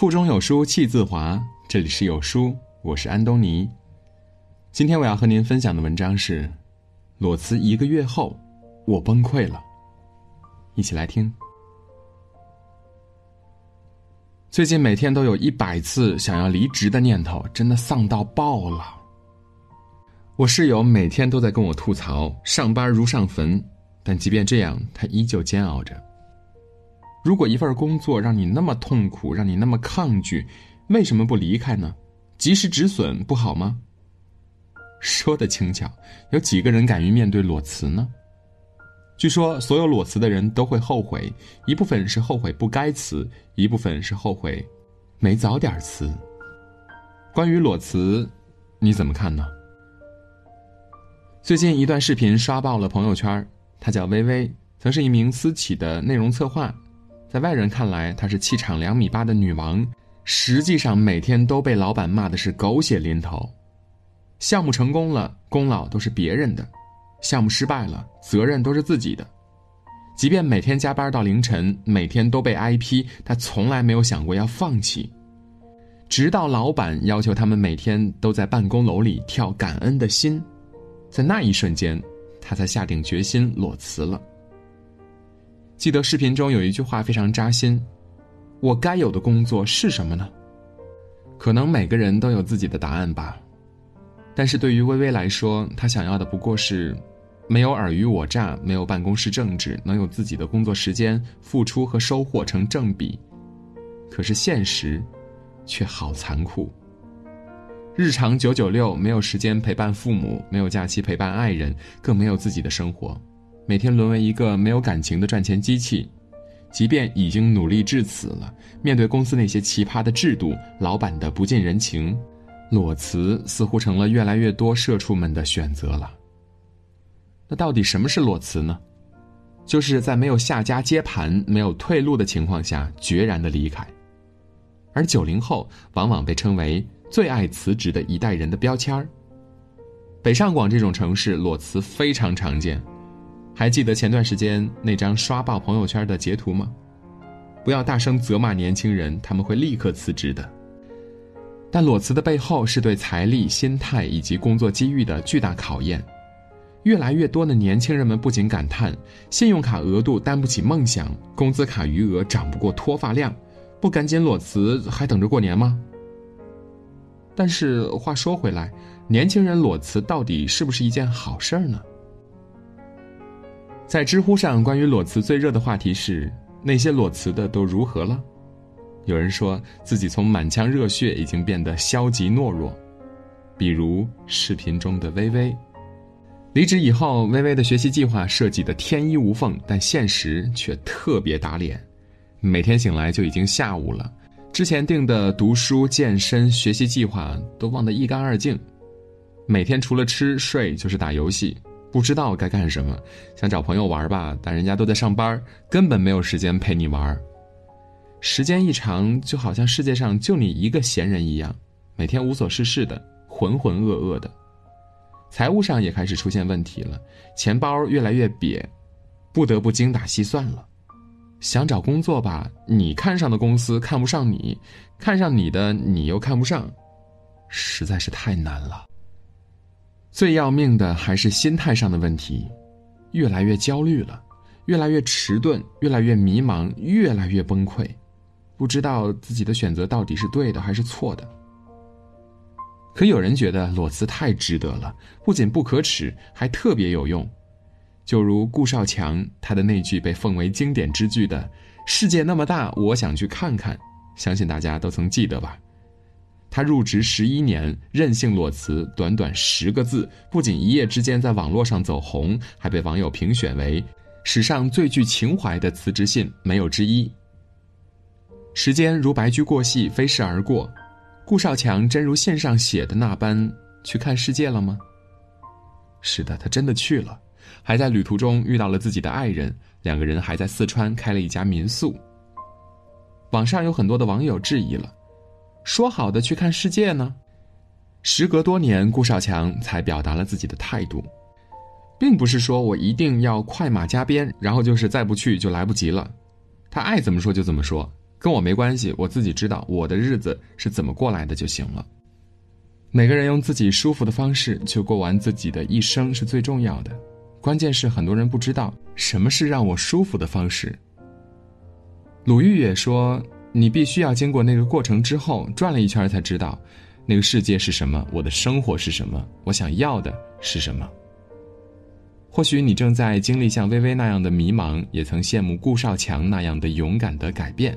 腹中有书气自华，这里是有书，我是安东尼。今天我要和您分享的文章是：裸辞一个月后，我崩溃了。一起来听。最近每天都有一百次想要离职的念头，真的丧到爆了。我室友每天都在跟我吐槽，上班如上坟，但即便这样，他依旧煎熬着。如果一份工作让你那么痛苦，让你那么抗拒，为什么不离开呢？及时止损不好吗？说的轻巧，有几个人敢于面对裸辞呢？据说，所有裸辞的人都会后悔，一部分是后悔不该辞，一部分是后悔没早点辞。关于裸辞，你怎么看呢？最近一段视频刷爆了朋友圈，她叫微微，曾是一名私企的内容策划。在外人看来，她是气场两米八的女王，实际上每天都被老板骂的是狗血淋头。项目成功了，功劳都是别人的；项目失败了，责任都是自己的。即便每天加班到凌晨，每天都被挨批，她从来没有想过要放弃。直到老板要求他们每天都在办公楼里跳感恩的心，在那一瞬间，她才下定决心裸辞了。记得视频中有一句话非常扎心：“我该有的工作是什么呢？”可能每个人都有自己的答案吧，但是对于微微来说，她想要的不过是没有尔虞我诈，没有办公室政治，能有自己的工作时间，付出和收获成正比。可是现实却好残酷，日常九九六，没有时间陪伴父母，没有假期陪伴爱人，更没有自己的生活。每天沦为一个没有感情的赚钱机器，即便已经努力至此了，面对公司那些奇葩的制度、老板的不近人情，裸辞似乎成了越来越多社畜们的选择了。那到底什么是裸辞呢？就是在没有下家接盘、没有退路的情况下，决然的离开。而九零后往往被称为最爱辞职的一代人的标签儿。北上广这种城市，裸辞非常常见。还记得前段时间那张刷爆朋友圈的截图吗？不要大声责骂年轻人，他们会立刻辞职的。但裸辞的背后是对财力、心态以及工作机遇的巨大考验。越来越多的年轻人们不仅感叹信用卡额度担不起梦想，工资卡余额涨不过脱发量，不赶紧裸辞还等着过年吗？但是话说回来，年轻人裸辞到底是不是一件好事儿呢？在知乎上，关于裸辞最热的话题是那些裸辞的都如何了？有人说自己从满腔热血已经变得消极懦弱，比如视频中的微微。离职以后，微微的学习计划设计的天衣无缝，但现实却特别打脸。每天醒来就已经下午了，之前定的读书、健身、学习计划都忘得一干二净，每天除了吃睡就是打游戏。不知道该干什么，想找朋友玩吧，但人家都在上班，根本没有时间陪你玩。时间一长，就好像世界上就你一个闲人一样，每天无所事事的，浑浑噩噩的。财务上也开始出现问题了，钱包越来越瘪，不得不精打细算了。想找工作吧，你看上的公司看不上你，看上你的你又看不上，实在是太难了。最要命的还是心态上的问题，越来越焦虑了，越来越迟钝，越来越迷茫，越来越崩溃，不知道自己的选择到底是对的还是错的。可有人觉得裸辞太值得了，不仅不可耻，还特别有用。就如顾少强他的那句被奉为经典之句的“世界那么大，我想去看看”，相信大家都曾记得吧。他入职十一年，任性裸辞，短短十个字，不仅一夜之间在网络上走红，还被网友评选为史上最具情怀的辞职信，没有之一。时间如白驹过隙，飞逝而过，顾少强真如信上写的那般去看世界了吗？是的，他真的去了，还在旅途中遇到了自己的爱人，两个人还在四川开了一家民宿。网上有很多的网友质疑了。说好的去看世界呢？时隔多年，顾少强才表达了自己的态度，并不是说我一定要快马加鞭，然后就是再不去就来不及了。他爱怎么说就怎么说，跟我没关系，我自己知道我的日子是怎么过来的就行了。每个人用自己舒服的方式去过完自己的一生是最重要的，关键是很多人不知道什么是让我舒服的方式。鲁豫也说：“你必须要经过那个过程之后，转了一圈才知道，那个世界是什么，我的生活是什么，我想要的是什么。”或许你正在经历像微微那样的迷茫，也曾羡慕顾少强那样的勇敢的改变。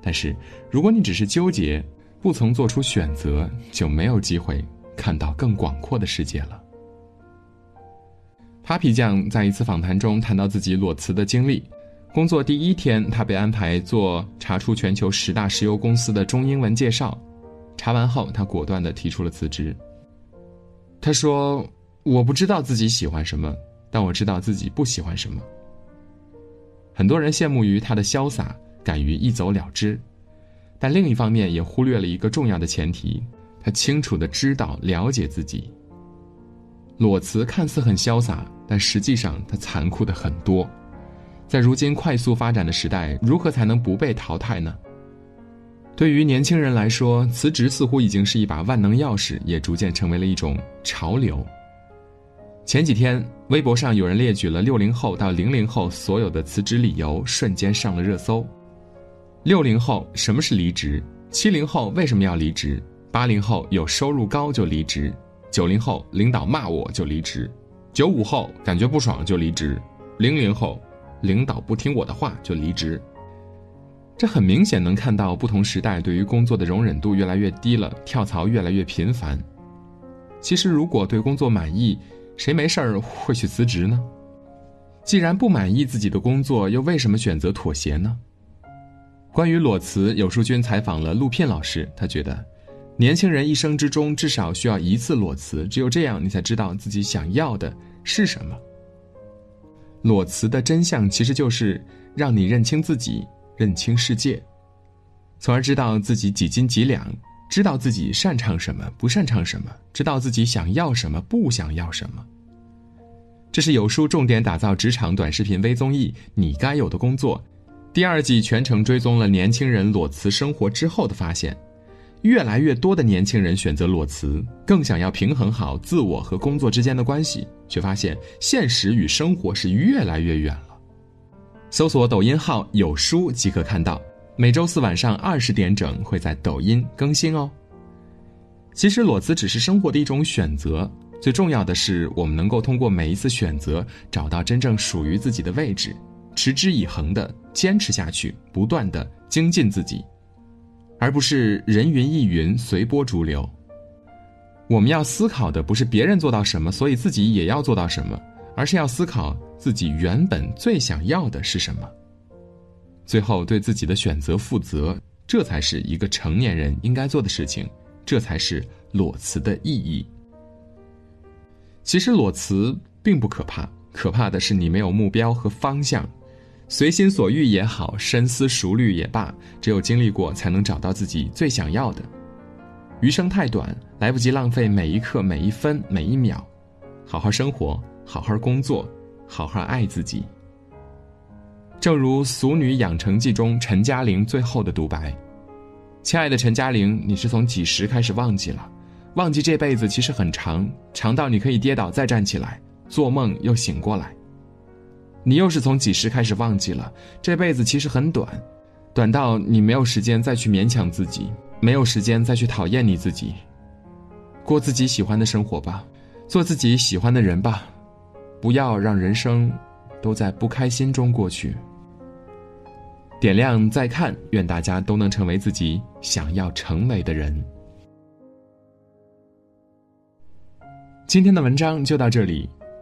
但是，如果你只是纠结，不曾做出选择，就没有机会看到更广阔的世界了。Papi 酱在一次访谈中谈到自己裸辞的经历。工作第一天，他被安排做查出全球十大石油公司的中英文介绍。查完后，他果断地提出了辞职。他说：“我不知道自己喜欢什么，但我知道自己不喜欢什么。”很多人羡慕于他的潇洒。敢于一走了之，但另一方面也忽略了一个重要的前提：他清楚的知道、了解自己。裸辞看似很潇洒，但实际上他残酷的很多。在如今快速发展的时代，如何才能不被淘汰呢？对于年轻人来说，辞职似乎已经是一把万能钥匙，也逐渐成为了一种潮流。前几天，微博上有人列举了六零后到零零后所有的辞职理由，瞬间上了热搜。六零后什么是离职？七零后为什么要离职？八零后有收入高就离职？九零后领导骂我就离职？九五后感觉不爽就离职？零零后领导不听我的话就离职？这很明显能看到不同时代对于工作的容忍度越来越低了，跳槽越来越频繁。其实如果对工作满意，谁没事儿会去辞职呢？既然不满意自己的工作，又为什么选择妥协呢？关于裸辞，有书君采访了陆片老师，他觉得，年轻人一生之中至少需要一次裸辞，只有这样，你才知道自己想要的是什么。裸辞的真相其实就是让你认清自己，认清世界，从而知道自己几斤几两，知道自己擅长什么，不擅长什么，知道自己想要什么，不想要什么。这是有书重点打造职场短视频微综艺《你该有的工作》。第二季全程追踪了年轻人裸辞生活之后的发现，越来越多的年轻人选择裸辞，更想要平衡好自我和工作之间的关系，却发现现实与生活是越来越远了。搜索抖音号有书即可看到，每周四晚上二十点整会在抖音更新哦。其实裸辞只是生活的一种选择，最重要的是我们能够通过每一次选择，找到真正属于自己的位置。持之以恒的坚持下去，不断的精进自己，而不是人云亦云、随波逐流。我们要思考的不是别人做到什么，所以自己也要做到什么，而是要思考自己原本最想要的是什么。最后对自己的选择负责，这才是一个成年人应该做的事情，这才是裸辞的意义。其实裸辞并不可怕，可怕的是你没有目标和方向。随心所欲也好，深思熟虑也罢，只有经历过，才能找到自己最想要的。余生太短，来不及浪费每一刻、每一分、每一秒，好好生活，好好工作，好好爱自己。正如《俗女养成记》中陈嘉玲最后的独白：“亲爱的陈嘉玲，你是从几时开始忘记了？忘记这辈子其实很长，长到你可以跌倒再站起来，做梦又醒过来。”你又是从几时开始忘记了？这辈子其实很短，短到你没有时间再去勉强自己，没有时间再去讨厌你自己。过自己喜欢的生活吧，做自己喜欢的人吧，不要让人生都在不开心中过去。点亮再看，愿大家都能成为自己想要成为的人。今天的文章就到这里。